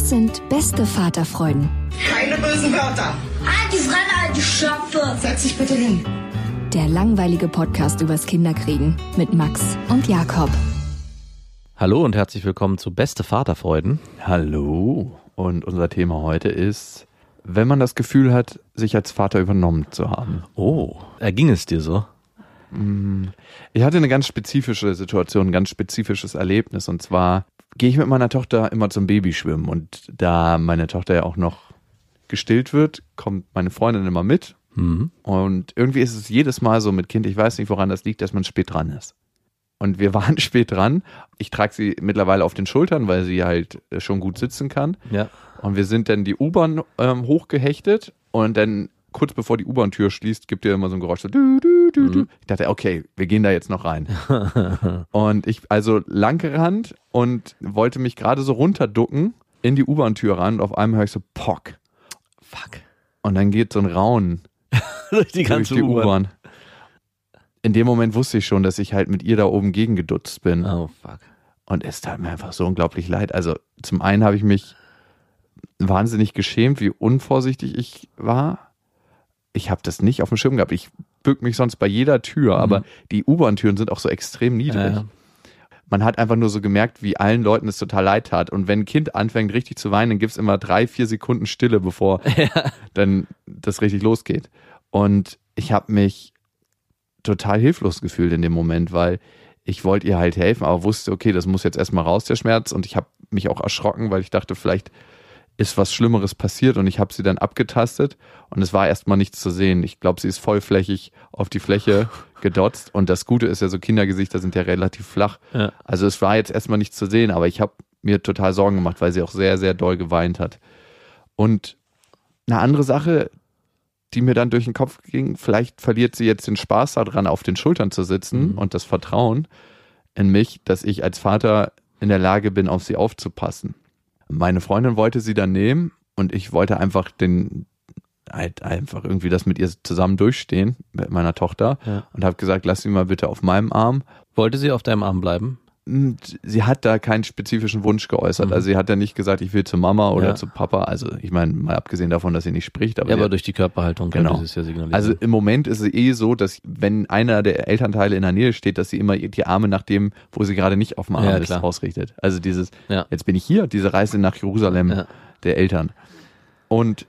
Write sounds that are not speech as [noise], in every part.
Das sind beste Vaterfreuden. Keine bösen Wörter. Die Fremde, alte Schöpfe! Setz dich bitte hin. Der langweilige Podcast übers Kinderkriegen mit Max und Jakob. Hallo und herzlich willkommen zu Beste Vaterfreuden. Hallo. Und unser Thema heute ist, wenn man das Gefühl hat, sich als Vater übernommen zu haben. Oh, erging es dir so? Ich hatte eine ganz spezifische Situation, ein ganz spezifisches Erlebnis. Und zwar gehe ich mit meiner Tochter immer zum Babyschwimmen. Und da meine Tochter ja auch noch gestillt wird, kommt meine Freundin immer mit. Mhm. Und irgendwie ist es jedes Mal so mit Kind, ich weiß nicht, woran das liegt, dass man spät dran ist. Und wir [laughs] waren spät dran. Ich trage sie mittlerweile auf den Schultern, weil sie halt äh, schon gut sitzen kann. Ja. Und wir sind dann die U-Bahn ähm, hochgehechtet und dann kurz bevor die U-Bahn-Tür schließt, gibt ihr immer so ein Geräusch. So, du, du, du, du. Ich dachte, okay, wir gehen da jetzt noch rein. [laughs] und ich also lang gerannt und wollte mich gerade so runterducken in die U-Bahn-Tür ran und auf einmal höre ich so Pock. Fuck. Und dann geht so ein Raunen [laughs] Durch die durch ganze. U-Bahn. In dem Moment wusste ich schon, dass ich halt mit ihr da oben gegengedutzt bin. Oh, fuck. Und es tat mir einfach so unglaublich leid. Also zum einen habe ich mich wahnsinnig geschämt, wie unvorsichtig ich war. Ich habe das nicht auf dem Schirm gehabt. Ich bück mich sonst bei jeder Tür, aber die U-Bahn-Türen sind auch so extrem niedrig. Ja. Man hat einfach nur so gemerkt, wie allen Leuten es total leid tat. Und wenn ein Kind anfängt richtig zu weinen, dann gibt es immer drei, vier Sekunden Stille, bevor [laughs] dann das richtig losgeht. Und ich habe mich total hilflos gefühlt in dem Moment, weil ich wollte ihr halt helfen, aber wusste, okay, das muss jetzt erstmal raus, der Schmerz. Und ich habe mich auch erschrocken, weil ich dachte, vielleicht ist was Schlimmeres passiert und ich habe sie dann abgetastet und es war erstmal nichts zu sehen. Ich glaube, sie ist vollflächig auf die Fläche [laughs] gedotzt und das Gute ist ja so, Kindergesichter sind ja relativ flach. Ja. Also es war jetzt erstmal nichts zu sehen, aber ich habe mir total Sorgen gemacht, weil sie auch sehr, sehr doll geweint hat. Und eine andere Sache, die mir dann durch den Kopf ging, vielleicht verliert sie jetzt den Spaß daran, auf den Schultern zu sitzen Mhm. und das Vertrauen in mich, dass ich als Vater in der Lage bin, auf sie aufzupassen. Meine Freundin wollte sie dann nehmen und ich wollte einfach den halt einfach irgendwie das mit ihr zusammen durchstehen mit meiner Tochter Ja. und habe gesagt, lass sie mal bitte auf meinem Arm. Wollte sie auf deinem Arm bleiben? Und sie hat da keinen spezifischen Wunsch geäußert. Mhm. Also sie hat ja nicht gesagt, ich will zu Mama oder Ja. zu Papa. Also ich meine, mal abgesehen davon, dass sie nicht spricht, aber, Ja, aber durch die Körperhaltung Genau. könnte sie es ja signalisieren. also im Moment ist es eh so, dass wenn einer der Elternteile in der Nähe steht, dass sie immer die Arme nach dem, wo sie gerade nicht auf dem Arm Ja, ist, klar. ausrichtet. Also dieses, Ja. jetzt bin ich hier, diese Reise nach Jerusalem der Eltern. Und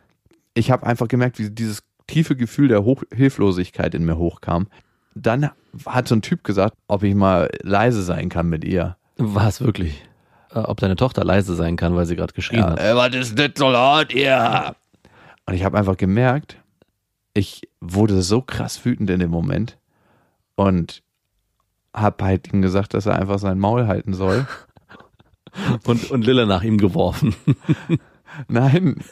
ich habe einfach gemerkt, wie dieses tiefe Gefühl der Hoch Hilflosigkeit in mir hochkam. Dann hat so ein Typ gesagt, ob ich mal leise sein kann mit ihr. War es wirklich? Äh, ob deine Tochter leise sein kann, weil sie gerade geschrien hat. Ey, was ist das so laut, ihr? Und ich habe einfach gemerkt, ich wurde so krass wütend in dem Moment und habe halt ihm gesagt, dass er einfach sein Maul halten soll. [laughs] Und, und Lille nach ihm geworfen. [laughs] Nein,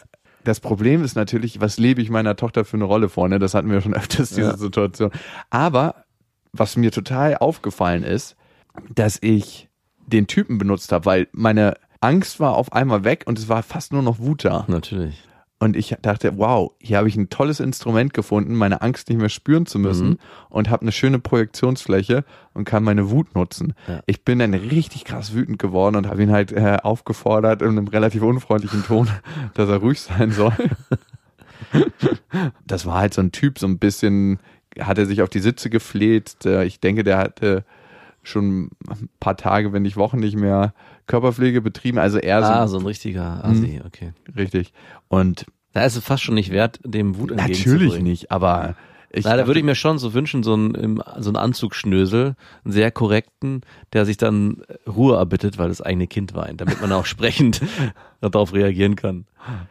das Problem ist natürlich, was lebe ich meiner Tochter für eine Rolle vor? Ne? Das hatten wir schon [laughs] öfters, diese Ja. Situation. Aber was mir total aufgefallen ist, dass ich den Typen benutzt habe, weil meine Angst war auf einmal weg und es war fast nur noch Wut da. Natürlich. Und ich dachte, wow, hier habe ich ein tolles Instrument gefunden, meine Angst nicht mehr spüren zu müssen Mhm. und habe eine schöne Projektionsfläche und kann meine Wut nutzen. Ja. Ich bin dann richtig krass wütend geworden und habe ihn halt äh, aufgefordert in einem relativ unfreundlichen Ton, [laughs] dass er ruhig sein soll. [laughs] das war halt so ein Typ, so ein bisschen, hat er sich auf die Sitze gefleht. Äh, Ich denke, der hatte schon ein paar Tage, wenn nicht Wochen nicht mehr Körperpflege betrieben. Also eher Ah, so, so ein richtiger Assi, okay. richtig. Und Da ist es fast schon nicht wert, dem Wut natürlich entgegenzubringen. nicht, aber ich Na, da würde ich mir schon so wünschen, so einen, so einen Anzugschnösel, einen sehr korrekten, der sich dann Ruhe erbittet, weil das eigene Kind weint, damit man auch [laughs] sprechend darauf reagieren kann.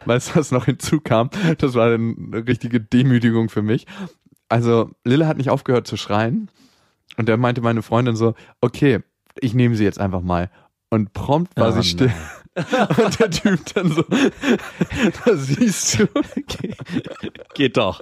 Weißt du, was noch hinzukam? Das war eine richtige Demütigung für mich. Also, Lille hat nicht aufgehört zu schreien. Und dann meinte meine Freundin so, okay, ich nehme sie jetzt einfach mal. Und prompt war Oh sie still. [laughs] Und der Typ dann so, [laughs] da siehst du. Geht doch.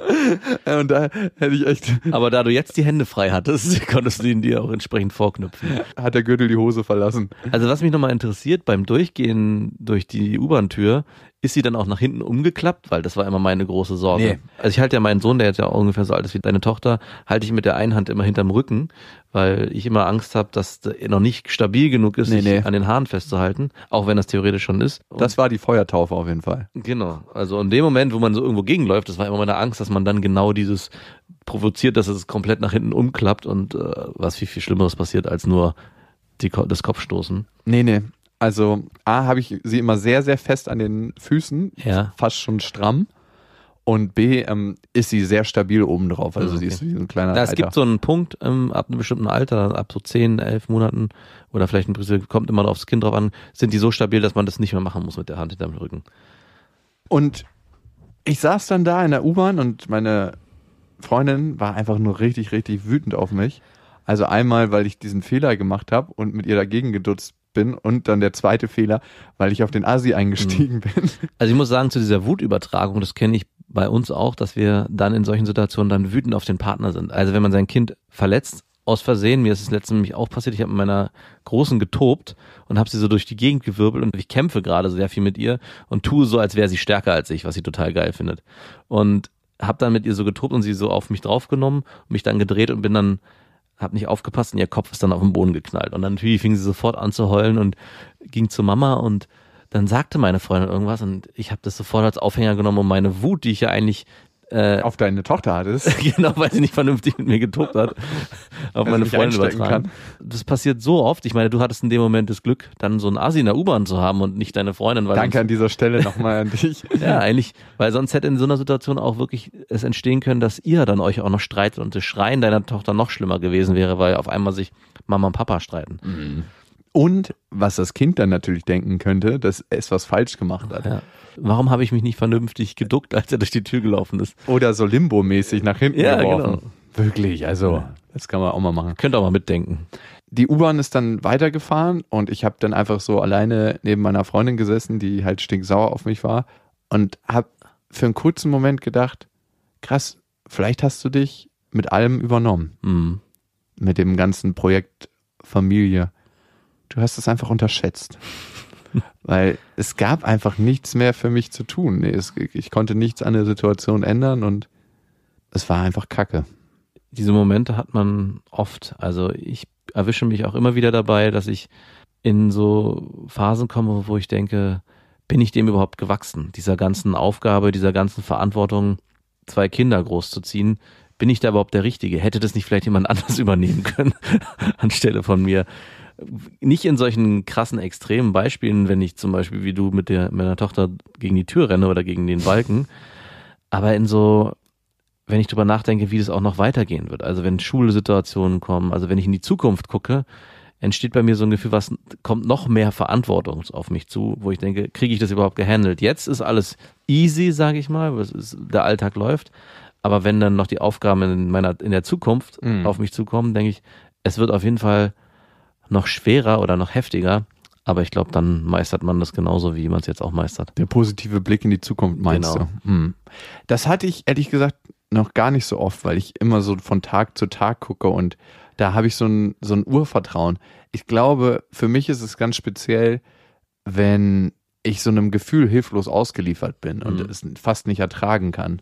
Und da hätte ich echt, Aber da du jetzt die Hände frei hattest, [laughs] konntest du ihn dir auch entsprechend vorknüpfen. hat der Gürtel die Hose verlassen. Also was mich nochmal interessiert, beim Durchgehen durch die U-Bahn-Tür, ist sie dann auch nach hinten umgeklappt? Weil das war immer meine große Sorge. Nee. Also ich halte ja meinen Sohn, der jetzt ja ungefähr so alt ist wie deine Tochter, halte ich mit der einen Hand immer hinterm Rücken, weil ich immer Angst habe, dass er noch nicht stabil genug ist, Nee, sich nee. an den Haaren festzuhalten, auch wenn das theoretisch schon ist. Und Das war die Feuertaufe auf jeden Fall. Genau. Also in dem Moment, wo man so irgendwo gegenläuft, das war immer meine Angst, dass man dann genau dieses provoziert, dass es komplett nach hinten umklappt und äh, was viel, viel Schlimmeres passiert als nur die, das Kopfstoßen. Nee, nee. Also, A, habe ich sie immer sehr, sehr fest an den Füßen, Ja. fast schon stramm. Und B, ähm, ist sie sehr stabil oben drauf. Also, Mhm, sie ist okay. wie so ein kleiner Ja, es gibt so einen Punkt ähm, ab einem bestimmten Alter, ab so 10, 11 Monaten oder vielleicht ein bisschen, kommt immer aufs Kind drauf an, sind die so stabil, dass man das nicht mehr machen muss mit der Hand hinterm Rücken. Und ich saß dann da in der U-Bahn und meine Freundin war einfach nur richtig, richtig wütend auf mich. Also einmal, weil ich diesen Fehler gemacht habe und mit ihr dagegen gedutzt bin und dann der zweite Fehler, weil ich auf den Asi eingestiegen bin. Also ich muss sagen, zu dieser Wutübertragung, das kenne ich bei uns auch, dass wir dann in solchen Situationen dann wütend auf den Partner sind. Also wenn man sein Kind verletzt, aus Versehen, mir ist es letztens nämlich auch passiert, ich habe mit meiner Großen getobt und habe sie so durch die Gegend gewirbelt und ich kämpfe gerade sehr viel mit ihr und tue so, als wäre sie stärker als ich, was sie total geil findet. Und habe dann mit ihr so getobt und sie so auf mich draufgenommen, mich dann gedreht und bin dann hab nicht aufgepasst und ihr Kopf ist dann auf den Boden geknallt. Und dann natürlich fing sie sofort an zu heulen und ging zu Mama und dann sagte meine Freundin irgendwas und ich habe das sofort als Aufhänger genommen, um meine Wut, die ich ja eigentlich äh, auf deine Tochter hattest. [laughs] genau, weil sie nicht vernünftig mit mir getobt hat, auf meine mich Freundin übertragen. Das passiert so oft. Ich meine, du hattest in dem Moment das Glück, dann so einen Asi in der U-Bahn zu haben und nicht deine Freundin, weil Danke an dieser Stelle nochmal an [laughs] dich. ja eigentlich, weil sonst hätte in so einer Situation auch wirklich es entstehen können, dass ihr dann euch auch noch streitet und das Schreien deiner Tochter noch schlimmer gewesen wäre, weil auf einmal sich Mama und Papa streiten. Und was das Kind dann natürlich denken könnte, dass es was falsch gemacht hat. Ja. Warum habe ich mich nicht vernünftig geduckt, als er durch die Tür gelaufen ist? Oder so limbo-mäßig nach hinten Ja, geworfen. Wirklich, also das kann man auch mal machen. Könnt ihr auch mal mitdenken. Die U-Bahn ist dann weitergefahren und ich habe dann einfach so alleine neben meiner Freundin gesessen, die halt stinksauer auf mich war und habe für einen kurzen Moment gedacht, krass, vielleicht hast du dich mit allem übernommen, Hm. mit dem ganzen Projekt Familie. Du hast es einfach unterschätzt. [laughs] Weil es gab einfach nichts mehr für mich zu tun. Nee, es, ich konnte nichts an der Situation ändern und es war einfach Kacke. diese Momente hat man oft. Also ich erwische mich auch immer wieder dabei, dass ich in so Phasen komme, wo ich denke, bin ich dem überhaupt gewachsen? Dieser ganzen Aufgabe, dieser ganzen Verantwortung, zwei Kinder großzuziehen, bin ich da überhaupt der Richtige? Hätte das nicht vielleicht jemand [laughs] anders übernehmen können [laughs] anstelle von mir? Nicht in solchen krassen extremen Beispielen, wenn ich zum Beispiel wie du mit der meiner Tochter gegen die Tür renne oder gegen den Balken, aber in so wenn ich drüber nachdenke, wie das auch noch weitergehen wird. Also wenn Schulsituationen kommen, also wenn ich in die Zukunft gucke, entsteht bei mir so ein Gefühl, was kommt noch mehr Verantwortung auf mich zu, wo ich denke, kriege ich das überhaupt gehandelt? Jetzt ist alles easy, sage ich mal, was ist, der Alltag läuft. Aber wenn dann noch die Aufgaben in meiner in der Zukunft Mhm. auf mich zukommen, denke ich, es wird auf jeden Fall noch schwerer oder noch heftiger. Aber ich glaube, dann meistert man das genauso, wie man es jetzt auch meistert. Der positive Blick in die Zukunft meinst Genau. du? Hm. Das hatte ich ehrlich gesagt noch gar nicht so oft, weil ich immer so von Tag zu Tag gucke und da habe ich so ein, so ein Urvertrauen. Ich glaube, für mich ist es ganz speziell, wenn ich so einem Gefühl hilflos ausgeliefert bin und Mhm. es fast nicht ertragen kann.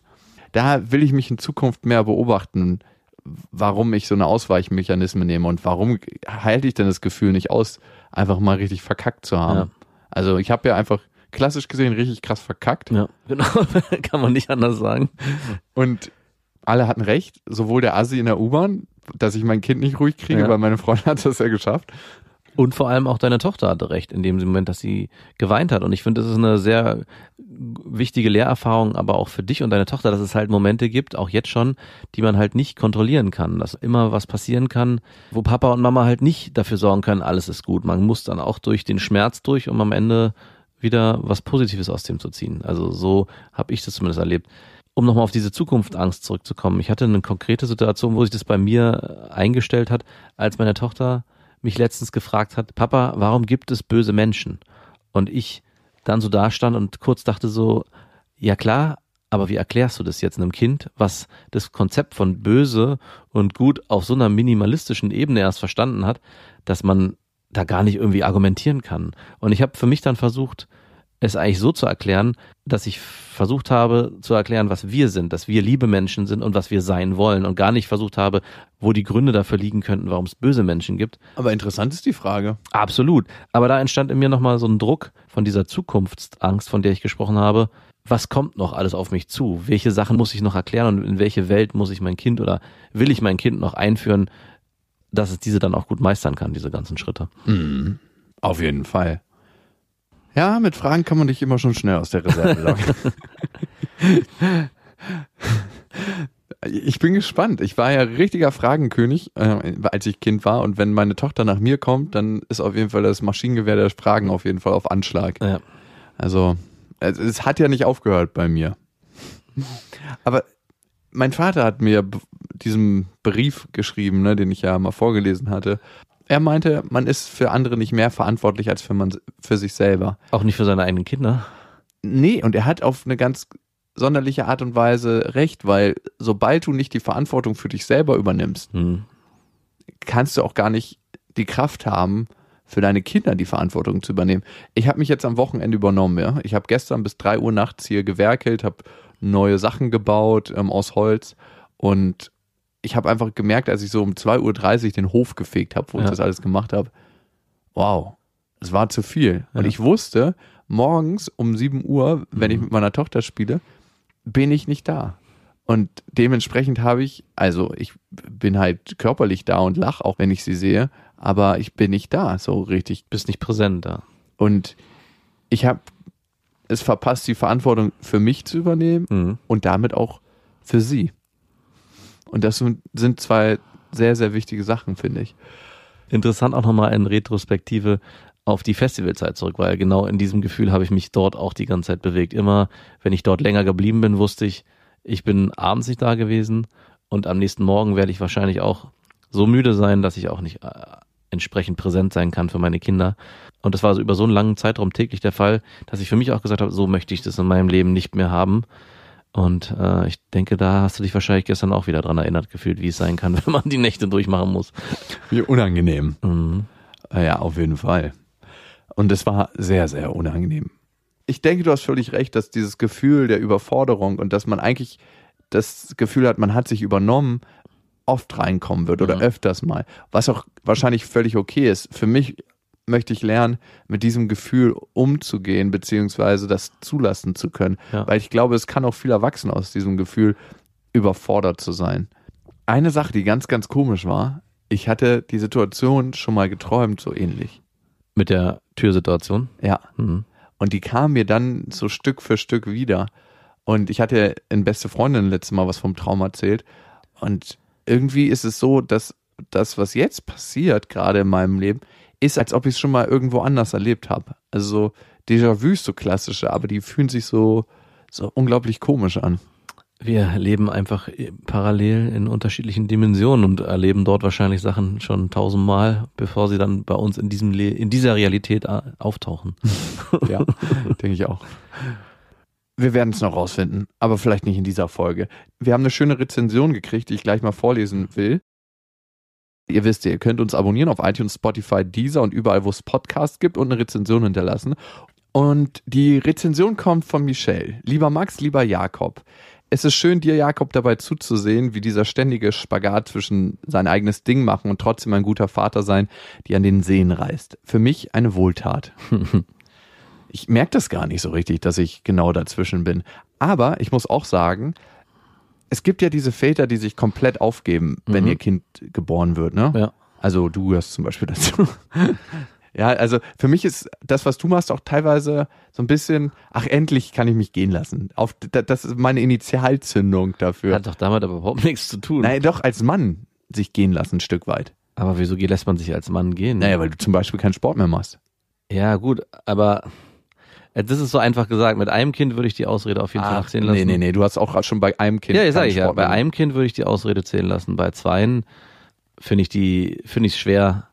Da will ich mich in Zukunft mehr beobachten, warum ich so eine Ausweichmechanismen nehme und warum halte ich denn das Gefühl nicht aus, einfach mal richtig verkackt zu haben. Ja. Also ich habe ja einfach klassisch gesehen richtig krass verkackt Ja, [laughs] genau. Kann man nicht anders sagen. und alle hatten recht, sowohl der Assi in der U-Bahn dass ich mein Kind nicht ruhig kriege, Ja. weil meine Freundin hat das ja geschafft. Und vor allem auch deine Tochter hatte recht in dem Moment, dass sie geweint hat. Und ich finde, das ist eine sehr wichtige Lehrerfahrung, aber auch für dich und deine Tochter, dass es halt Momente gibt, auch jetzt schon, die man halt nicht kontrollieren kann. Dass immer was passieren kann, wo Papa und Mama halt nicht dafür sorgen können, alles ist gut. Man muss dann auch durch den Schmerz durch, um am Ende wieder was Positives aus dem zu ziehen. Also so habe ich das zumindest erlebt. Um nochmal auf diese Zukunftsangst zurückzukommen. Ich hatte eine konkrete Situation, wo sich das bei mir eingestellt hat, als meine Tochter mich letztens gefragt hat, Papa, warum gibt es böse Menschen? Und ich dann so da stand und kurz dachte so, ja klar, aber wie erklärst du das jetzt einem Kind, was das Konzept von böse und gut auf so einer minimalistischen Ebene erst verstanden hat, dass man da gar nicht irgendwie argumentieren kann. Und ich habe für mich dann versucht, es eigentlich so zu erklären, dass ich versucht habe zu erklären, was wir sind, dass wir liebe Menschen sind und was wir sein wollen und gar nicht versucht habe, wo die Gründe dafür liegen könnten, warum es böse Menschen gibt. Aber interessant ist die Frage. Absolut. Aber da entstand in mir nochmal so ein Druck von dieser Zukunftsangst, von der ich gesprochen habe. Was kommt noch alles auf mich zu? Welche Sachen muss ich noch erklären und in welche Welt muss ich mein Kind oder will ich mein Kind noch einführen, dass es diese dann auch gut meistern kann, diese ganzen Schritte? Mhm. Auf jeden Fall. Ja, mit Fragen kann man dich immer schon schnell aus der Reserve locken. [laughs] ich bin gespannt. Ich war ja richtiger Fragenkönig, äh, als ich Kind war. Und wenn meine Tochter nach mir kommt, dann ist auf jeden Fall das Maschinengewehr der Fragen auf jeden Fall auf Anschlag. Ja. Also, es, es hat ja nicht aufgehört bei mir. Aber mein Vater hat mir diesen Brief geschrieben, ne, den ich ja mal vorgelesen hatte. Er meinte, man ist für andere nicht mehr verantwortlich als für, man, für sich selber. Auch nicht für seine eigenen Kinder. Nee, und er hat auf eine ganz sonderliche Art und Weise recht, weil sobald du nicht die Verantwortung für dich selber übernimmst, Hm. kannst du auch gar nicht die Kraft haben, für deine Kinder die Verantwortung zu übernehmen. Ich habe mich jetzt am Wochenende übernommen, ja. Ich habe gestern bis drei Uhr nachts hier gewerkelt, habe neue Sachen gebaut ähm, aus Holz und ich habe einfach gemerkt, als ich so um 2.30 Uhr den Hof gefegt habe, wo ich Ja. das alles gemacht habe, wow, es war zu viel. Und Ja. ich wusste, morgens um 7 Uhr, wenn ich Mhm. mit meiner Tochter spiele, bin ich nicht da. Und dementsprechend habe ich, also ich bin halt körperlich da und lach, auch wenn ich sie sehe, aber ich bin nicht da, so richtig. Bist nicht präsent da. Und ich habe es verpasst, die Verantwortung für mich zu übernehmen Mhm. und damit auch für sie. Und das sind- zwei sehr, sehr wichtige Sachen, finde ich. Interessant auch nochmal in Retrospektive auf die Festivalzeit zurück, weil genau in diesem Gefühl habe ich mich dort auch die ganze Zeit bewegt. Immer, wenn ich dort länger geblieben bin, wusste ich, ich bin abends nicht da gewesen und am nächsten Morgen werde ich wahrscheinlich auch so müde sein, dass ich auch nicht äh, entsprechend präsent sein kann für meine Kinder. Und das war so über so einen langen Zeitraum täglich der Fall, dass ich für mich auch gesagt habe, so möchte ich das in meinem Leben nicht mehr haben. Und äh, ich denke, da hast du dich wahrscheinlich gestern auch wieder dran erinnert gefühlt, wie es sein kann, [laughs] wenn man die Nächte durchmachen muss. Wie unangenehm. Mhm. Äh, Ja, auf jeden Fall. Und es war sehr, sehr unangenehm. Ich denke, du hast völlig recht, dass dieses Gefühl der Überforderung und dass man eigentlich das Gefühl hat, man hat sich übernommen, oft reinkommen wird oder Mhm. öfters mal. Was auch wahrscheinlich völlig okay ist. Für mich möchte ich lernen, mit diesem Gefühl umzugehen, beziehungsweise das zulassen zu können. Ja. Weil ich glaube, es kann auch viel erwachsen aus diesem Gefühl, überfordert zu sein. Eine Sache, die ganz, ganz komisch war, ich hatte die Situation schon mal geträumt, so ähnlich. Mit der Türsituation. Ja. Mhm. Und die kam mir dann so Stück für Stück wieder. Und ich hatte in beste Freundin letztes Mal was vom Traum erzählt. Und irgendwie ist es so, dass das, was jetzt passiert, gerade in meinem Leben, ist, als ob ich es schon mal irgendwo anders erlebt habe. Also so Déjà-vus, so klassische, aber die fühlen sich so, so unglaublich komisch an. Wir leben einfach parallel in unterschiedlichen Dimensionen und erleben dort wahrscheinlich Sachen schon tausendmal, bevor sie dann bei uns in diesem Le in dieser Realität äh, auftauchen. [laughs] Ja, denke ich auch. Wir werden es noch rausfinden, aber vielleicht nicht in dieser Folge. Wir haben eine schöne Rezension gekriegt, die ich gleich mal vorlesen will. Ihr wisst ja, ihr könnt uns abonnieren auf iTunes, Spotify, Deezer und überall, wo es Podcasts gibt und eine Rezension hinterlassen. Und die Rezension kommt von Michelle. Lieber Max, lieber Jakob. Es ist schön, dir, Jakob, dabei zuzusehen, wie dieser ständige Spagat zwischen sein eigenes Ding machen und trotzdem ein guter Vater sein, die an den Seen reißt. Für mich eine Wohltat. [laughs] Ich merke das gar nicht so richtig, dass ich genau dazwischen bin. Aber ich muss auch sagen, es gibt ja diese Väter, die sich komplett aufgeben, wenn Mhm. ihr Kind geboren wird, ne? Ja. Also du gehörst zum Beispiel dazu. [laughs] ja, also für mich ist das, was du machst, auch teilweise so ein bisschen, ach endlich kann ich mich gehen lassen. Auf, da- das ist meine Initialzündung dafür. Hat doch damit aber überhaupt nichts zu tun. Nein, doch als Mann sich gehen lassen, ein Stück weit. Aber wieso lässt man sich als Mann gehen? Naja, weil du zum Beispiel keinen Sport mehr machst. Ja, gut, aber das ist so einfach gesagt. Mit einem Kind würde ich die Ausrede auf jeden Fall noch zählen lassen. nee, nee, nee, du hast auch schon bei einem Kind. Ja, ich sag keinen ich ja. Bei einem Kind würde ich die Ausrede zählen lassen. Bei zweien finde ich die, finde ich es schwer.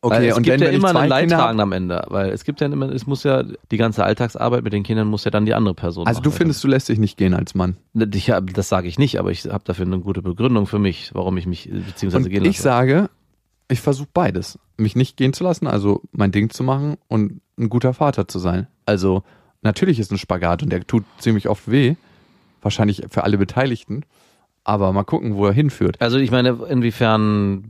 Okay, weil es und gibt wenn, ja wenn ich immer einen Leidtragenden am Ende, weil es gibt ja immer, es muss ja die ganze Alltagsarbeit mit den Kindern muss ja dann die andere Person. Also du machen. findest, du lässt dich nicht gehen als Mann. Ich das sage ich nicht, aber ich habe dafür eine gute Begründung für mich, warum ich mich äh, beziehungsweise Und gehen ich lasse. sage, ich versuche beides. Mich nicht gehen zu lassen, also mein Ding zu machen und ein guter Vater zu sein. Also natürlich ist ein Spagat und der tut ziemlich oft weh. Wahrscheinlich für alle Beteiligten. Aber mal gucken, wo er hinführt. Also ich meine, inwiefern,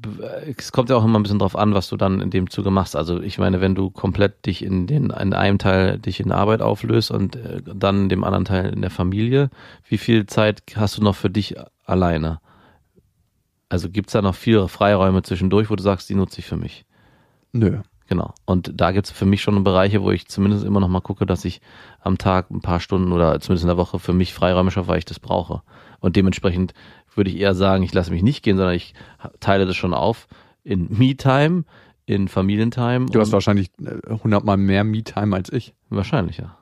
es kommt ja auch immer ein bisschen drauf an, was du dann in dem Zuge machst. Also ich meine, wenn du komplett dich in den, in einem Teil dich in Arbeit auflöst und äh, dann dem anderen Teil in der Familie, wie viel Zeit hast du noch für dich alleine? Also gibt's da noch viele Freiräume zwischendurch, wo du sagst, die nutze ich für mich? Nö. Genau. Und da gibt's für mich schon Bereiche, wo ich zumindest immer noch mal gucke, dass ich am Tag ein paar Stunden oder zumindest in der Woche für mich Freiräume schaffe, weil ich das brauche. Und dementsprechend würde ich eher sagen, ich lasse mich nicht gehen, sondern ich teile das schon auf in Me-Time, in Familientime. Du hast wahrscheinlich äh, hundertmal mehr Me-Time als ich. Wahrscheinlich, ja.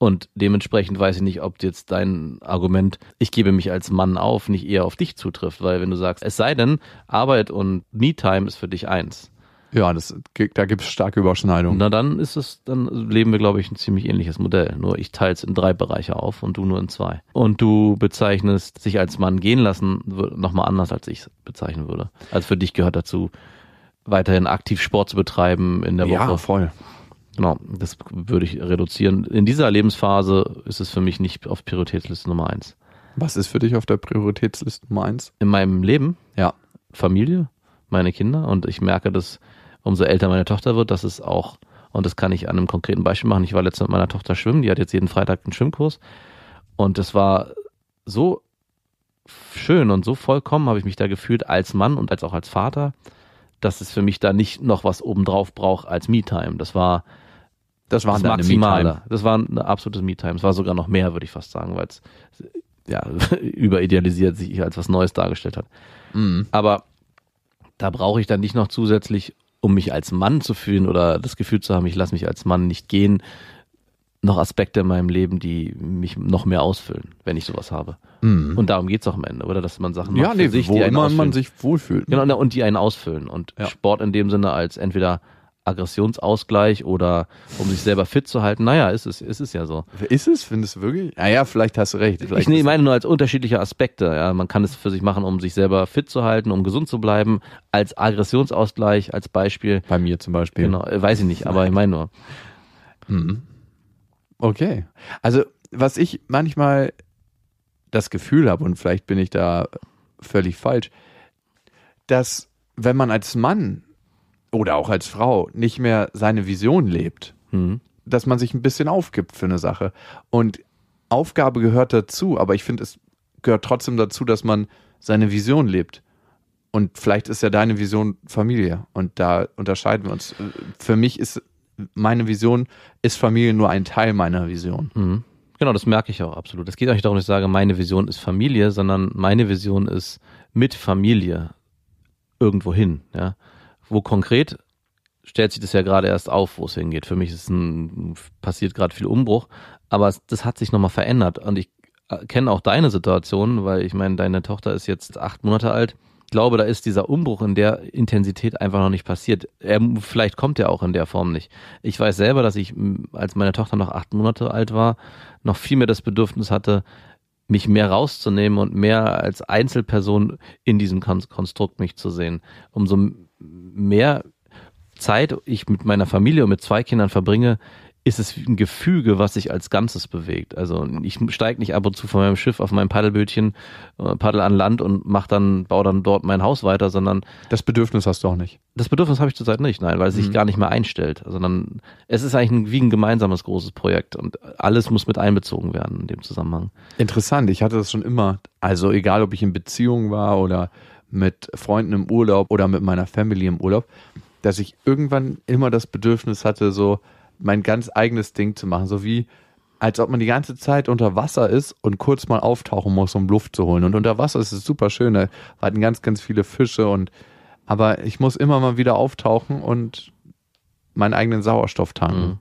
Und dementsprechend weiß ich nicht, ob jetzt dein Argument, ich gebe mich als Mann auf, nicht eher auf dich zutrifft, weil wenn du sagst, es sei denn, Arbeit und Me-Time ist für dich eins. Ja, das, da gibt es starke Überschneidungen. Na dann ist es, dann leben wir, glaube ich, ein ziemlich ähnliches Modell. Nur ich teile es in drei Bereiche auf und du nur in zwei. Und du bezeichnest sich als Mann gehen lassen nochmal anders, als ich es bezeichnen würde. Also für dich gehört dazu, weiterhin aktiv Sport zu betreiben in der Woche. ja, voll. Genau, das würde ich reduzieren. In dieser Lebensphase ist es für mich nicht auf Prioritätsliste Nummer eins. Was ist für dich auf der Prioritätsliste Nummer eins? In meinem Leben Ja. Familie, meine Kinder und ich merke, dass umso älter meine Tochter wird, dass es auch, und das kann ich an einem konkreten Beispiel machen, ich war letztens mit meiner Tochter schwimmen, die hat jetzt jeden Freitag einen Schwimmkurs und es war so schön und so vollkommen habe ich mich da gefühlt als Mann und als auch als Vater, dass es für mich da nicht noch was obendrauf braucht als Me-Time. Das war Das war das Maximale. Das war ein absolutes Me-Time. Es war sogar noch mehr, würde ich fast sagen, weil es ja, [laughs] überidealisiert sich als was Neues dargestellt hat. Mhm. Aber da brauche ich dann nicht noch zusätzlich, um mich als Mann zu fühlen oder das Gefühl zu haben, ich lasse mich als Mann nicht gehen, noch Aspekte in meinem Leben, die mich noch mehr ausfüllen, wenn ich sowas habe. Mhm. Und darum geht's auch am Ende, oder? Dass man Sachen ja, macht nee, für sich, wo die einen immer ausfüllen. man sich wohlfühlt. Genau, na, und die einen ausfüllen. Und Ja. Sport in dem Sinne als entweder Aggressionsausgleich oder um sich selber fit zu halten. Naja, ist es, ist es ja so. Ist es? Findest du wirklich? Naja, vielleicht hast du recht. Vielleicht Ich nee, meine nur als unterschiedliche Aspekte. Ja, man kann es für sich machen, um sich selber fit zu halten, um gesund zu bleiben, als Aggressionsausgleich, als Beispiel. bei mir zum Beispiel. Genau, äh, weiß ich nicht, aber ich meine nur. Mhm. Okay. Also, was ich manchmal das Gefühl habe, und vielleicht bin ich da völlig falsch, dass wenn man als Mann oder auch als Frau nicht mehr seine Vision lebt, Mhm. dass man sich ein bisschen aufgibt für eine Sache. Und Aufgabe gehört dazu, aber ich finde, es gehört trotzdem dazu, dass man seine Vision lebt. Und vielleicht ist ja deine Vision Familie. Und da unterscheiden wir uns. Für mich ist meine Vision, ist Familie nur ein Teil meiner Vision. Mhm. Genau, das merke ich auch absolut. Es geht auch nicht darum, dass ich sage, meine Vision ist Familie, sondern meine Vision ist mit Familie irgendwo hin. Ja. Wo konkret stellt sich das ja gerade erst auf, wo es hingeht. Für mich ist ein, passiert gerade viel Umbruch, aber das hat sich nochmal verändert. Und ich äh, kenne auch deine Situation, weil ich meine, deine Tochter ist jetzt acht Monate alt. Ich glaube, da ist dieser Umbruch in der Intensität einfach noch nicht passiert. Er, vielleicht kommt er auch in der Form nicht. Ich weiß selber, dass ich, als meine Tochter noch acht Monate alt war, noch viel mehr das Bedürfnis hatte, mich mehr rauszunehmen und mehr als Einzelperson in diesem Kon Konstrukt mich zu sehen. Umso mehr Zeit ich mit meiner Familie und mit zwei Kindern verbringe, ist es ein Gefüge, was sich als Ganzes bewegt. Also ich steige nicht ab und zu von meinem Schiff auf mein Paddelbötchen, äh, paddel an Land und mach dann, baue dann dort mein Haus weiter, sondern Das Bedürfnis hast du auch nicht. das Bedürfnis habe ich zurzeit nicht, nein, weil es sich Mhm. gar nicht mehr einstellt, sondern es ist eigentlich ein, wie ein gemeinsames großes Projekt und alles muss mit einbezogen werden in dem Zusammenhang. Interessant, ich hatte das schon immer. Also egal, ob ich in Beziehung war oder mit Freunden im Urlaub oder mit meiner Family im Urlaub, dass ich irgendwann immer das Bedürfnis hatte, so mein ganz eigenes Ding zu machen. So wie, als ob man die ganze Zeit unter Wasser ist und kurz mal auftauchen muss, um Luft zu holen. Und unter Wasser ist es super schön, da warten ganz, ganz viele Fische und aber ich muss immer mal wieder auftauchen und meinen eigenen Sauerstoff tanken. Mhm.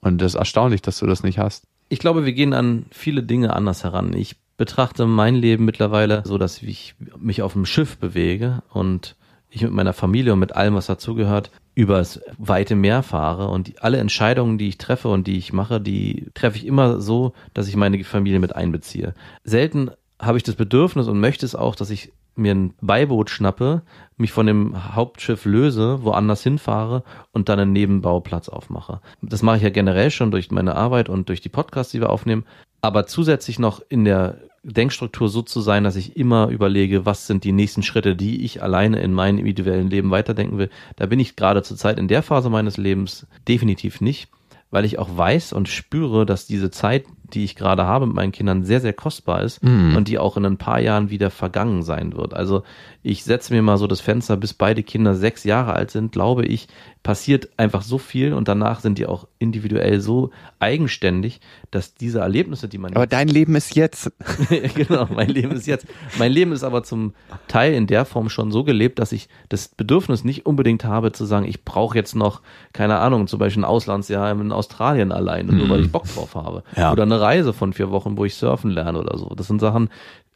Und das ist erstaunlich, dass du das nicht hast. Ich glaube, wir gehen an viele Dinge anders heran. Ich betrachte mein Leben mittlerweile so, dass ich mich auf dem Schiff bewege und ich mit meiner Familie und mit allem, was dazugehört, übers weite Meer fahre und alle Entscheidungen, die ich treffe und die ich mache, die treffe ich immer so, dass ich meine Familie mit einbeziehe. Selten habe ich das Bedürfnis und möchte es auch, dass ich mir ein Beiboot schnappe, mich von dem Hauptschiff löse, woanders hinfahre und dann einen Nebenbauplatz aufmache. Das mache ich ja generell schon durch meine Arbeit und durch die Podcasts, die wir aufnehmen. Aber zusätzlich noch in der Denkstruktur so zu sein, dass ich immer überlege, was sind die nächsten Schritte, die ich alleine in meinem individuellen Leben weiterdenken will. Da bin ich gerade zurzeit in der Phase meines Lebens definitiv nicht, weil ich auch weiß und spüre, dass diese Zeit, die ich gerade habe mit meinen Kindern, sehr, sehr kostbar ist Mhm. und die auch in ein paar Jahren wieder vergangen sein wird. Also ich setze mir mal so das Fenster, bis beide Kinder sechs Jahre alt sind, glaube ich, passiert einfach so viel und danach sind die auch individuell so eigenständig, dass diese Erlebnisse, die man Aber dein Leben ist jetzt. [laughs] genau, mein Leben ist jetzt. Mein Leben ist aber zum Teil in der Form schon so gelebt, dass ich das Bedürfnis nicht unbedingt habe zu sagen, ich brauche jetzt noch, keine Ahnung, zum Beispiel ein Auslandsjahr in Australien allein, nur weil ich Bock drauf habe. Ja. Oder eine Reise von vier Wochen, wo ich surfen lerne oder so. Das sind Sachen,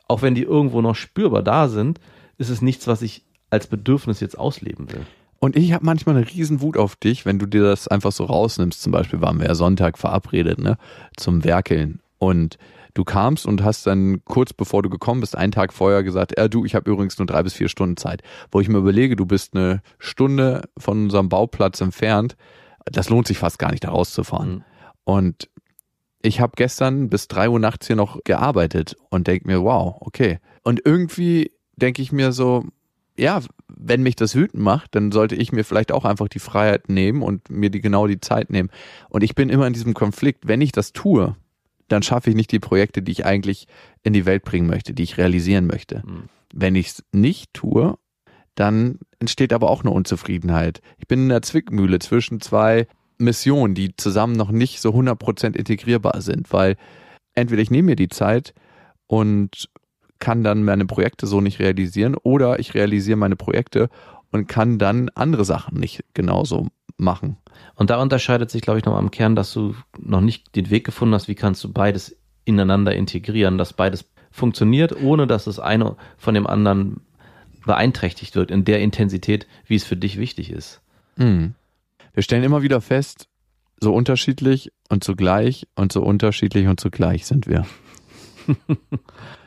auch wenn die irgendwo noch spürbar da sind, ist es nichts, was ich als Bedürfnis jetzt ausleben will. Und ich habe manchmal eine riesen Wut auf dich, wenn du dir das einfach so rausnimmst. Zum Beispiel waren wir ja Sonntag verabredet, ne, zum Werkeln. Und du kamst und hast dann kurz bevor du gekommen bist, einen Tag vorher gesagt, ja du, ich habe übrigens nur drei bis vier Stunden Zeit. Wo ich mir überlege, du bist eine Stunde von unserem Bauplatz entfernt. Das lohnt sich fast gar nicht, da rauszufahren. Mhm. Und ich habe gestern bis drei Uhr nachts hier noch gearbeitet und denk mir, wow, okay. Und irgendwie denke ich mir so, ja, wenn mich das wütend macht, dann sollte ich mir vielleicht auch einfach die Freiheit nehmen und mir die genau die Zeit nehmen. Und ich bin immer in diesem Konflikt, wenn ich das tue, dann schaffe ich nicht die Projekte, die ich eigentlich in die Welt bringen möchte, die ich realisieren möchte. Mhm. Wenn ich es nicht tue, dann entsteht aber auch eine Unzufriedenheit. Ich bin in der Zwickmühle zwischen zwei Missionen, die zusammen noch nicht so 100% integrierbar sind, weil entweder ich nehme mir die Zeit und kann dann meine Projekte so nicht realisieren oder ich realisiere meine Projekte und kann dann andere Sachen nicht genauso machen. Und da unterscheidet sich, glaube ich, noch am Kern, dass du noch nicht den Weg gefunden hast, wie kannst du beides ineinander integrieren, dass beides funktioniert, ohne dass das eine von dem anderen beeinträchtigt wird in der Intensität, wie es für dich wichtig ist. Hm. Wir stellen immer wieder fest, so unterschiedlich und zugleich und so unterschiedlich und zugleich sind wir. [laughs]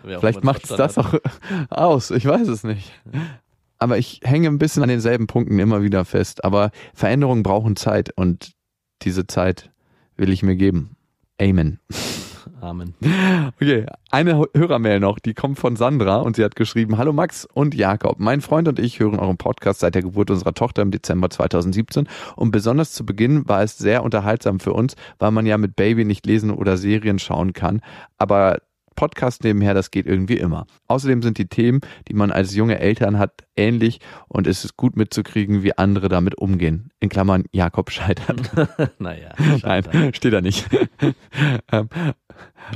Vielleicht macht es das auch aus, ich weiß es nicht. Aber ich hänge ein bisschen an denselben Punkten immer wieder fest. Aber Veränderungen brauchen Zeit und diese Zeit will ich mir geben. Amen. Amen. Okay, eine Hörermail noch, die kommt von Sandra und sie hat geschrieben, Hallo Max und Jakob, mein Freund und ich hören euren Podcast seit der Geburt unserer Tochter im Dezember 2017 und besonders zu Beginn war es sehr unterhaltsam für uns, weil man ja mit Baby nicht lesen oder Serien schauen kann, aber Podcast nebenher, das geht irgendwie immer. Außerdem sind die Themen, die man als junge Eltern hat, ähnlich und es ist gut mitzukriegen, wie andere damit umgehen. In Klammern Jakob scheitert. [laughs] naja. Nein, steht da nicht. [laughs] ähm,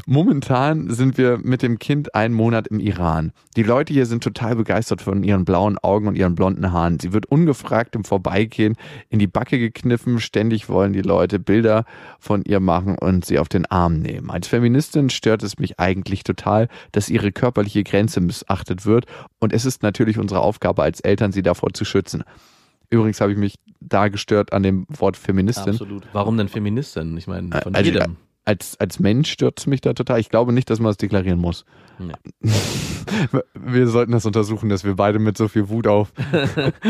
momentan sind wir mit dem Kind einen Monat im Iran. Die Leute hier sind total begeistert von ihren blauen Augen und ihren blonden Haaren. Sie wird ungefragt im Vorbeigehen in die Backe gekniffen. Ständig wollen die Leute Bilder von ihr machen und sie auf den Arm nehmen. Als Feministin stört es mich eigentlich total, dass ihre körperliche Grenze missachtet wird. Und es ist natürlich unsere Aufgabe als Eltern, sie davor zu schützen. Übrigens habe ich mich da gestört an dem Wort Feministin. Absolut. Warum denn Feministin? Ich meine, von Also, jedem. als, als Mensch stört mich da total. Ich glaube nicht, dass man das deklarieren muss. Nee. [laughs] Wir sollten das untersuchen, dass wir beide mit so viel Wut auf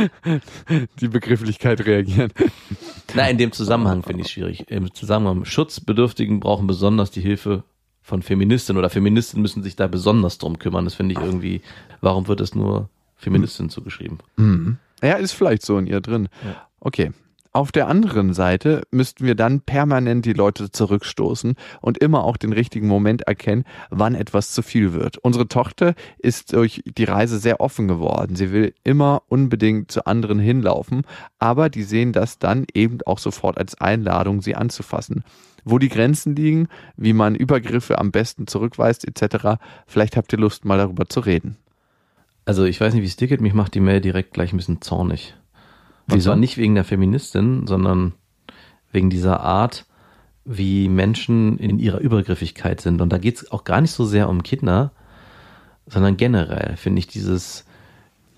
[laughs] die Begrifflichkeit reagieren. Na, in dem Zusammenhang finde ich schwierig. Im Zusammenhang Schutzbedürftigen brauchen besonders die Hilfe von Feministinnen oder Feministinnen müssen sich da besonders drum kümmern. Das finde ich irgendwie, warum wird es nur Feministinnen zugeschrieben? Mhm. Ja, ist vielleicht so in ihr drin. Ja. Okay. Auf der anderen Seite müssten wir dann permanent die Leute zurückstoßen und immer auch den richtigen Moment erkennen, wann etwas zu viel wird. Unsere Tochter ist durch die Reise sehr offen geworden. Sie will immer unbedingt zu anderen hinlaufen, aber die sehen das dann eben auch sofort als Einladung, sie anzufassen. Wo die Grenzen liegen, wie man Übergriffe am besten zurückweist etc. Vielleicht habt ihr Lust, mal darüber zu reden. Also ich weiß nicht, wie es dir geht, mich macht die Mail direkt gleich ein bisschen zornig. Und Wieso? zwar nicht wegen der Feministin, sondern wegen dieser Art, wie Menschen in ihrer Übergriffigkeit sind. Und da geht es auch gar nicht so sehr um Kinder, sondern generell finde ich dieses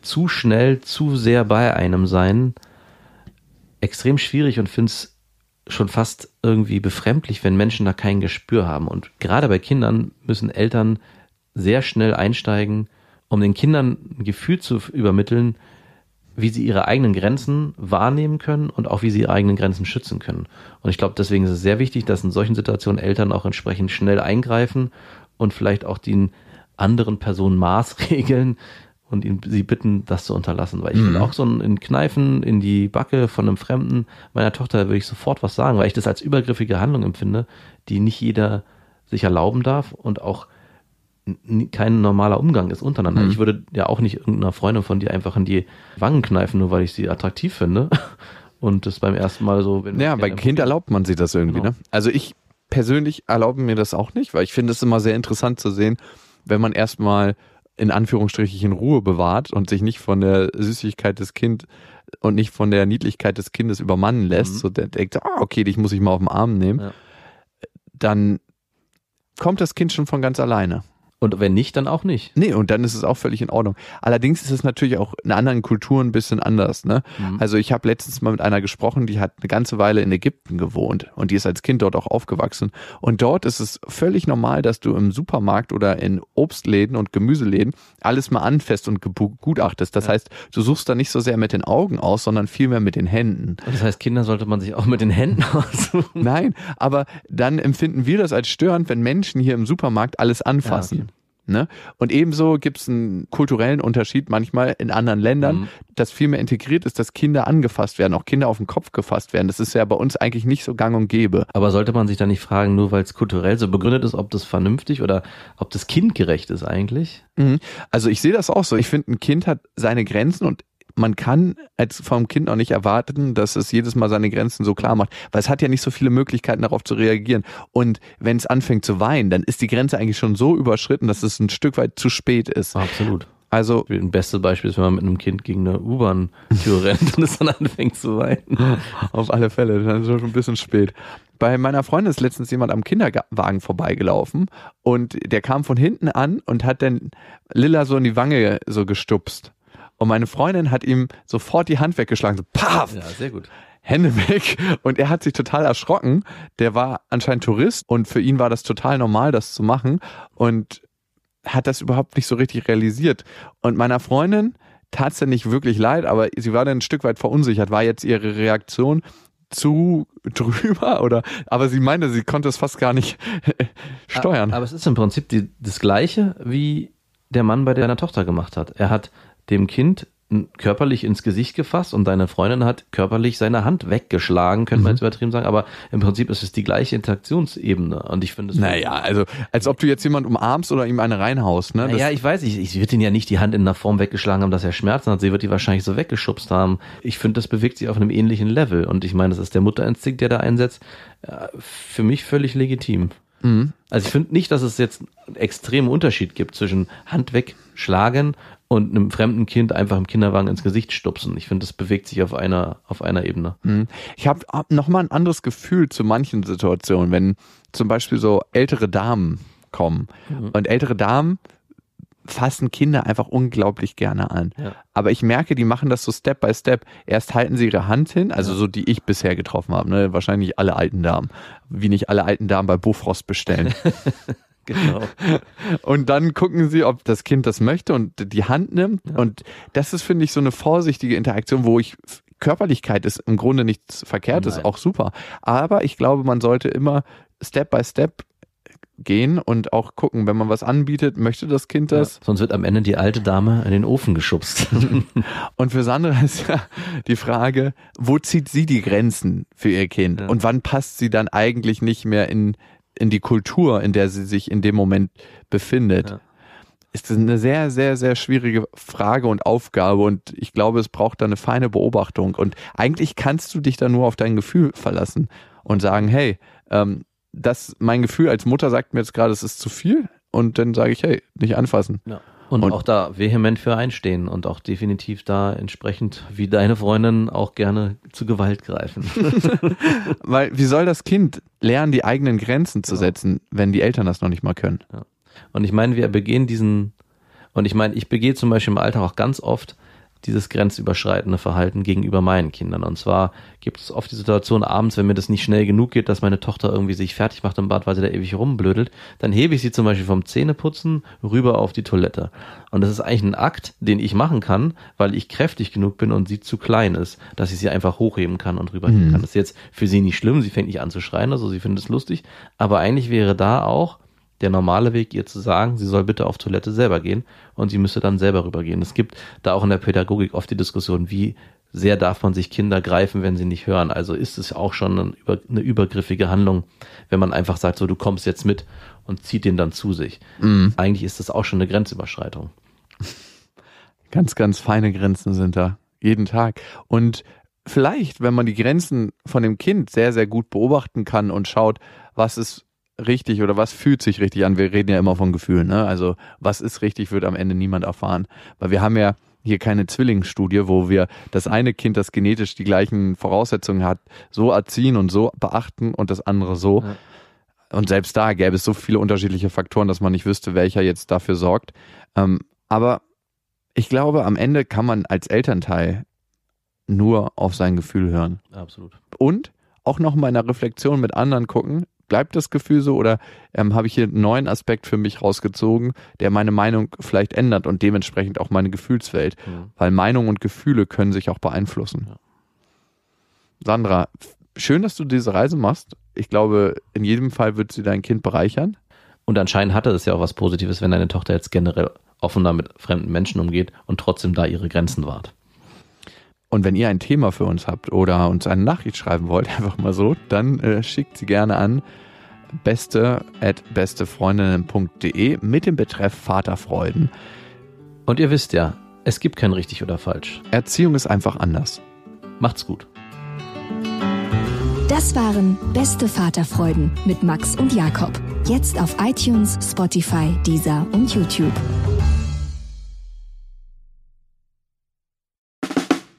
zu schnell, zu sehr bei einem sein extrem schwierig und finde es schon fast irgendwie befremdlich, wenn Menschen da kein Gespür haben. Und gerade bei Kindern müssen Eltern sehr schnell einsteigen, um den Kindern ein Gefühl zu übermitteln, wie sie ihre eigenen Grenzen wahrnehmen können und auch wie sie ihre eigenen Grenzen schützen können. Und ich glaube, deswegen ist es sehr wichtig, dass in solchen Situationen Eltern auch entsprechend schnell eingreifen und vielleicht auch den anderen Personen [laughs] maßregeln und ihn, sie bitten, das zu unterlassen. Weil ich Mhm. will auch so ein, in Kneifen in die Backe von einem Fremden meiner Tochter würde ich sofort was sagen, weil ich das als übergriffige Handlung empfinde, die nicht jeder sich erlauben darf und auch kein normaler Umgang ist untereinander. Mhm. Ich würde ja auch nicht irgendeiner Freundin von dir einfach in die Wangen kneifen, nur weil ich sie attraktiv finde. [laughs] Und das beim ersten Mal so, wenn Ja, bei Kind erlaubt man sich das irgendwie, Genau. ne? Also ich persönlich erlaube mir das auch nicht, weil ich finde es immer sehr interessant zu sehen, wenn man erstmal in Anführungsstrichen Ruhe bewahrt und sich nicht von der Süßigkeit des Kind und nicht von der Niedlichkeit des Kindes übermannen lässt, Mhm. so der denkt, ah, okay, dich muss ich mal auf den Arm nehmen, Ja. dann kommt das Kind schon von ganz alleine. Und wenn nicht, dann auch nicht. Nee, und dann ist es auch völlig in Ordnung. Allerdings ist es natürlich auch in anderen Kulturen ein bisschen anders. Ne? Mhm. Also ich habe letztens mal mit einer gesprochen, die hat eine ganze Weile in Ägypten gewohnt und die ist als Kind dort auch aufgewachsen. Und dort ist es völlig normal, dass du im Supermarkt oder in Obstläden und Gemüseläden alles mal anfasst und begutachtest. Das heißt, du suchst da nicht so sehr mit den Augen aus, sondern vielmehr mit den Händen. Und das heißt, Kinder sollte man sich auch mit den Händen [laughs] aussuchen. Nein, aber dann empfinden wir das als störend, wenn Menschen hier im Supermarkt alles anfassen. Ja, okay. Ne? Und ebenso gibt es einen kulturellen Unterschied manchmal in anderen Ländern, Mhm. dass viel mehr integriert ist, dass Kinder angefasst werden, auch Kinder auf den Kopf gefasst werden. Das ist ja bei uns eigentlich nicht so gang und gäbe. Aber sollte man sich da nicht fragen, nur weil es kulturell so begründet ist, ob das vernünftig oder ob das kindgerecht ist eigentlich? Mhm. Also ich sehe das auch so. Ich finde, ein Kind hat seine Grenzen und man kann als vom Kind auch nicht erwarten, dass es jedes Mal seine Grenzen so klar macht, weil es hat ja nicht so viele Möglichkeiten darauf zu reagieren. Und wenn es anfängt zu weinen, dann ist die Grenze eigentlich schon so überschritten, dass es ein Stück weit zu spät ist. Absolut. Also Ein bestes Beispiel ist, wenn man mit einem Kind gegen eine U-Bahn-Tür [laughs] rennt und es dann anfängt zu weinen. Auf alle Fälle, dann ist es schon ein bisschen spät. Bei meiner Freundin ist letztens jemand am Kinderwagen vorbeigelaufen und der kam von hinten an und hat dann Lilla so in die Wange so gestupst. Und meine Freundin hat ihm sofort die Hand weggeschlagen, so paf, Ja, sehr gut. Hände weg. Und er hat sich total erschrocken. Der war anscheinend Tourist und für ihn war das total normal, das zu machen und hat das überhaupt nicht so richtig realisiert. Und meiner Freundin tat es dann nicht wirklich leid, aber sie war dann ein Stück weit verunsichert. War jetzt ihre Reaktion zu drüber oder, aber sie meinte, sie konnte es fast gar nicht [laughs] steuern. Aber es ist im Prinzip die, das Gleiche, wie der Mann bei deiner Tochter gemacht hat. Er hat dem Kind körperlich ins Gesicht gefasst und deine Freundin hat körperlich seine Hand weggeschlagen, könnte Mhm. man jetzt übertrieben sagen, aber im Prinzip ist es die gleiche Interaktionsebene und ich finde es naja, also als ob du jetzt jemand umarmst oder ihm eine reinhaust, ne? Naja, ich weiß nicht, ich wird ihn ja nicht die Hand in einer Form weggeschlagen haben, dass er Schmerzen hat. Sie wird die wahrscheinlich so weggeschubst haben. Ich finde, das bewegt sich auf einem ähnlichen Level. Und ich meine, das ist der Mutterinstinkt, der da einsetzt. Äh, Für mich völlig legitim. Mhm. Also ich finde nicht, dass es jetzt einen extremen Unterschied gibt zwischen Hand wegschlagen und einem fremden Kind einfach im Kinderwagen ins Gesicht stupsen. Ich finde, das bewegt sich auf einer, auf einer Ebene. Mhm. Ich habe hab noch mal ein anderes Gefühl zu manchen Situationen, wenn zum Beispiel so ältere Damen kommen. Und ältere Damen fassen Kinder einfach unglaublich gerne an. Ja. Aber ich merke, die machen das so Step by Step. Erst halten sie ihre Hand hin, also so die ich bisher getroffen habe, ne? wahrscheinlich alle alten Damen, wie nicht alle alten Damen bei Bofrost bestellen. [laughs] Genau. Und dann gucken sie, ob das Kind das möchte und die Hand nimmt. Und das ist, finde ich, so eine vorsichtige Interaktion, wo ich Körperlichkeit ist im Grunde nichts Verkehrtes, Nein. auch super. Aber ich glaube, man sollte immer Step by Step gehen und auch gucken, wenn man was anbietet, möchte das Kind das? Ja, sonst wird am Ende die alte Dame in den Ofen geschubst. [laughs] Und für Sandra ist ja die Frage, wo zieht sie die Grenzen für ihr Kind? Ja. Und wann passt sie dann eigentlich nicht mehr in, in die Kultur, in der sie sich in dem Moment befindet? Ja. Ist das eine sehr, sehr, sehr schwierige Frage und Aufgabe und ich glaube, es braucht da eine feine Beobachtung. Und eigentlich kannst du dich da nur auf dein Gefühl verlassen und sagen, hey, ähm, das, mein Gefühl als Mutter sagt mir jetzt gerade, es ist zu viel und dann sage ich, hey, nicht anfassen. Ja. Und, Und- auch da vehement für einstehen und auch definitiv da entsprechend wie deine Freundin auch gerne zu Gewalt greifen. [laughs] Weil wie soll das Kind lernen, die eigenen Grenzen zu Genau. setzen, wenn die Eltern das noch nicht mal können? Und ich meine, wir begehen diesen, und ich meine, ich begehe zum Beispiel im Alltag auch ganz oft dieses grenzüberschreitende Verhalten gegenüber meinen Kindern. Und zwar gibt es oft die Situation abends, wenn mir das nicht schnell genug geht, dass meine Tochter irgendwie sich fertig macht im Bad, weil sie da ewig rumblödelt, dann hebe ich sie zum Beispiel vom Zähneputzen rüber auf die Toilette. Und das ist eigentlich ein Akt, den ich machen kann, weil ich kräftig genug bin und sie zu klein ist, dass ich sie einfach hochheben kann und rüberheben kann. Das ist jetzt für sie nicht schlimm, sie fängt nicht an zu schreien, also sie findet es lustig. Aber eigentlich wäre da auch der normale Weg, ihr zu sagen, sie soll bitte auf Toilette selber gehen und sie müsste dann selber rübergehen. Es gibt da auch in der Pädagogik oft die Diskussion, wie sehr darf man sich Kinder greifen, wenn sie nicht hören. Also ist es auch schon eine, über, eine übergriffige Handlung, wenn man einfach sagt, so du kommst jetzt mit und zieht den dann zu sich. Eigentlich ist das auch schon eine Grenzüberschreitung. [laughs] Ganz, ganz feine Grenzen sind da. Jeden Tag. Und vielleicht, wenn man die Grenzen von dem Kind sehr, sehr gut beobachten kann und schaut, was ist richtig oder was fühlt sich richtig an. Wir reden ja immer von Gefühlen, ne? Also was ist richtig, wird am Ende niemand erfahren. Weil wir haben ja hier keine Zwillingsstudie, wo wir das eine Kind, das genetisch die gleichen Voraussetzungen hat, so erziehen und so beachten und das andere so. Und selbst da gäbe es so viele unterschiedliche Faktoren, dass man nicht wüsste, welcher jetzt dafür sorgt. Ähm, aber ich glaube, am Ende kann man als Elternteil nur auf sein Gefühl hören. Absolut. Und auch noch mal in der Reflexion mit anderen gucken, bleibt das Gefühl so oder ähm, habe ich hier einen neuen Aspekt für mich rausgezogen, der meine Meinung vielleicht ändert und dementsprechend auch meine Gefühlswelt. Mhm. Weil Meinung und Gefühle können sich auch beeinflussen. Ja. Sandra, schön, dass du diese Reise machst. Ich glaube, in jedem Fall wird sie dein Kind bereichern. Und anscheinend hatte es ja auch was Positives, wenn deine Tochter jetzt generell offener mit fremden Menschen umgeht und trotzdem da ihre Grenzen wahrt. Und wenn ihr ein Thema für uns habt oder uns eine Nachricht schreiben wollt, [laughs] einfach mal so, dann äh, schickt sie gerne an beste at bestefreundinnen.de mit dem Betreff Vaterfreuden. Und ihr wisst ja, es gibt kein richtig oder falsch. Erziehung ist einfach anders. Macht's gut. Das waren Beste Vaterfreuden mit Max und Jakob. Jetzt auf iTunes, Spotify, Deezer und YouTube.